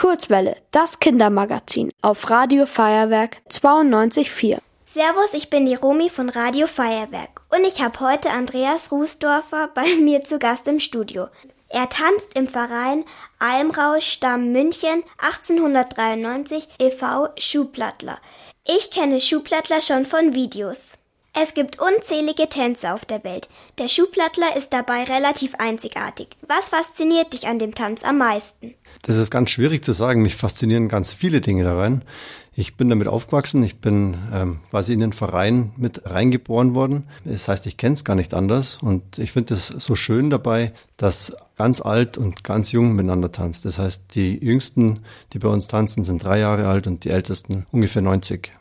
Kurzwelle, das Kindermagazin auf Radio Feuerwerk 92.4. Servus, ich bin die Romi von Radio Feuerwerk und ich habe heute Andreas Rußdorfer bei mir zu Gast im Studio. Er tanzt im Verein Almrausch Stamm München 1893 e.V. Schuhplattler. Ich kenne Schuhplattler schon von Videos. Es gibt unzählige Tänze auf der Welt. Der Schuhplattler ist dabei relativ einzigartig. Was fasziniert dich an dem Tanz am meisten? Das ist ganz schwierig zu sagen. Mich faszinieren ganz viele Dinge daran. Ich bin damit aufgewachsen. Ich bin ähm, quasi in den Verein mit reingeboren worden. Das heißt, ich kenne es gar nicht anders. Und ich finde es so schön dabei, dass ganz alt und ganz jung miteinander tanzt. Das heißt, die Jüngsten, die bei uns tanzen, sind drei Jahre alt und die Ältesten ungefähr 90.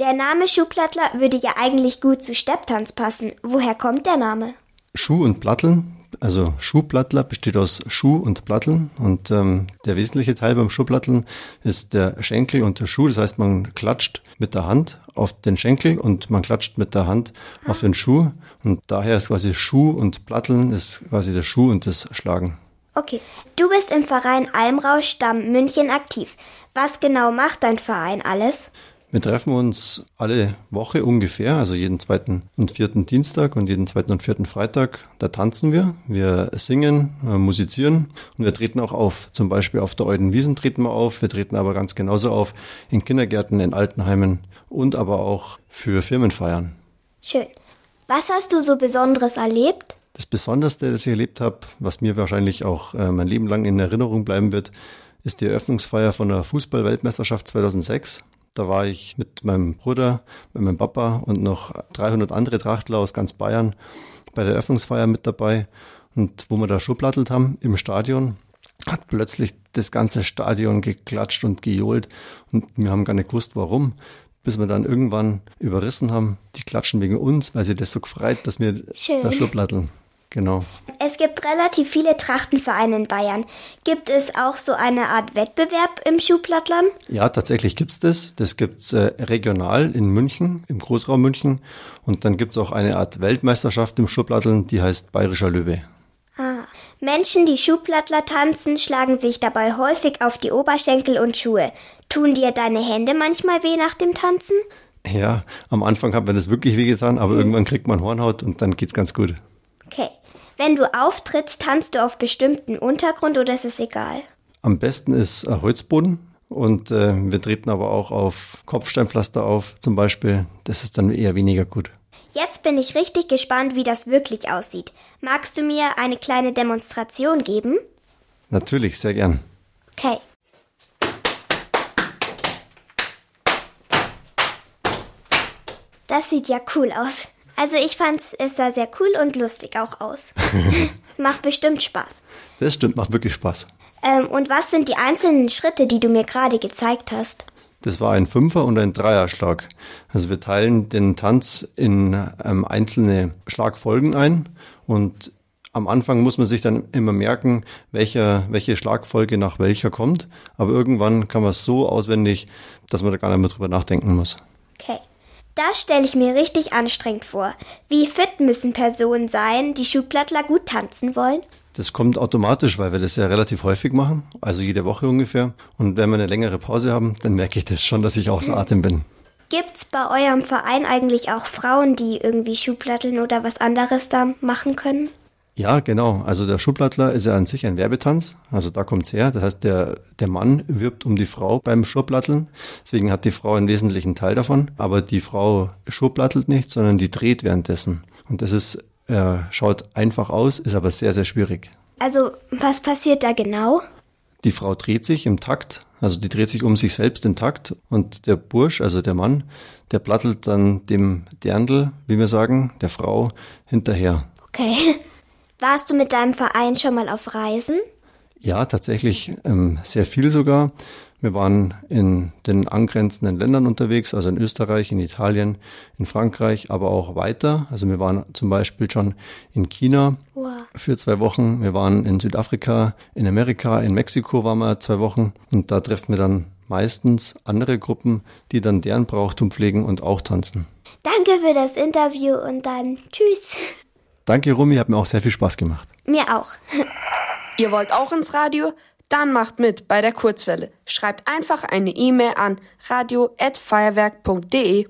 Der Name Schuhplattler würde ja eigentlich gut zu Stepptanz passen. Woher kommt der Name? Schuh und Platteln. Also Schuhplattler besteht aus Schuh und Platteln und ähm, der wesentliche Teil beim Schuhplatteln ist der Schenkel und der Schuh. Das heißt, man klatscht mit der Hand auf den Schenkel und man klatscht mit der Hand auf den Schuh und daher ist quasi Schuh und Platteln ist quasi der Schuh und das Schlagen. Okay, du bist im Verein Almrausch Stamm München aktiv. Was genau macht dein Verein alles? Wir treffen uns alle Woche ungefähr, also jeden zweiten und vierten Dienstag und jeden zweiten und vierten Freitag. Da tanzen wir, wir singen, äh, musizieren und wir treten auch auf. Zum Beispiel auf der Euden Wiesen treten wir auf. Wir treten aber ganz genauso auf in Kindergärten, in Altenheimen und aber auch für Firmenfeiern. Schön. Was hast du so Besonderes erlebt? Das Besonderste, das ich erlebt habe, was mir wahrscheinlich auch äh, mein Leben lang in Erinnerung bleiben wird, ist die Eröffnungsfeier von der Fußball-Weltmeisterschaft 2006. Da war ich mit meinem Bruder, mit meinem Papa und noch 300 andere Trachtler aus ganz Bayern bei der Eröffnungsfeier mit dabei. Und wo wir da Schublattelt haben im Stadion, hat plötzlich das ganze Stadion geklatscht und gejohlt und wir haben gar nicht gewusst, warum. Bis wir dann irgendwann überrissen haben, die klatschen wegen uns, weil sie das so gefreut, dass wir Schön. da Schublatteln. Genau. Es gibt relativ viele Trachtenvereine in Bayern. Gibt es auch so eine Art Wettbewerb im Schuhplattlern? Ja, tatsächlich gibt's das. Das gibt's äh, regional in München, im Großraum München. Und dann gibt's auch eine Art Weltmeisterschaft im Schuhplatteln, die heißt Bayerischer Löwe. Ah. Menschen, die Schuhplattler tanzen, schlagen sich dabei häufig auf die Oberschenkel und Schuhe. Tun dir deine Hände manchmal weh nach dem Tanzen? Ja, am Anfang hat mir das wirklich wehgetan, aber irgendwann kriegt man Hornhaut und dann geht's ganz gut. Okay. Wenn du auftrittst, tanzt du auf bestimmten Untergrund oder ist es egal? Am besten ist ein Holzboden und äh, wir treten aber auch auf Kopfsteinpflaster auf zum Beispiel. Das ist dann eher weniger gut. Jetzt bin ich richtig gespannt, wie das wirklich aussieht. Magst du mir eine kleine Demonstration geben? Natürlich, sehr gern. Okay. Das sieht ja cool aus. Also ich fand's, es sah sehr cool und lustig auch aus. macht bestimmt Spaß. Das stimmt, macht wirklich Spaß. Ähm, und was sind die einzelnen Schritte, die du mir gerade gezeigt hast? Das war ein Fünfer- und ein Dreierschlag. Also wir teilen den Tanz in ähm, einzelne Schlagfolgen ein und am Anfang muss man sich dann immer merken, welcher, welche Schlagfolge nach welcher kommt. Aber irgendwann kann man es so auswendig, dass man da gar nicht mehr drüber nachdenken muss. Das stelle ich mir richtig anstrengend vor. Wie fit müssen Personen sein, die Schuhplattler gut tanzen wollen? Das kommt automatisch, weil wir das ja relativ häufig machen, also jede Woche ungefähr. Und wenn wir eine längere Pause haben, dann merke ich das schon, dass ich außer Atem bin. Gibt's bei eurem Verein eigentlich auch Frauen, die irgendwie Schuhplatteln oder was anderes da machen können? Ja, genau. Also der Schublattler ist ja an sich ein Werbetanz. Also da kommt's her. Das heißt, der, der Mann wirbt um die Frau beim Schublatteln. Deswegen hat die Frau einen wesentlichen Teil davon. Aber die Frau schublattelt nicht, sondern die dreht währenddessen. Und das ist, äh, schaut einfach aus, ist aber sehr, sehr schwierig. Also, was passiert da genau? Die Frau dreht sich im Takt, also die dreht sich um sich selbst im Takt und der Bursch, also der Mann, der plattelt dann dem Derndl, wie wir sagen, der Frau hinterher. Okay. Warst du mit deinem Verein schon mal auf Reisen? Ja, tatsächlich ähm, sehr viel sogar. Wir waren in den angrenzenden Ländern unterwegs, also in Österreich, in Italien, in Frankreich, aber auch weiter. Also wir waren zum Beispiel schon in China Wow. für zwei Wochen. Wir waren in Südafrika, in Amerika, in Mexiko waren wir zwei Wochen. Und da treffen wir dann meistens andere Gruppen, die dann deren Brauchtum pflegen und auch tanzen. Danke für das Interview und dann tschüss. Danke, Rumi, hat mir auch sehr viel Spaß gemacht. Mir auch. Ihr wollt auch ins Radio? Dann macht mit bei der Kurzwelle. Schreibt einfach eine E-Mail an radio@feuerwerk.de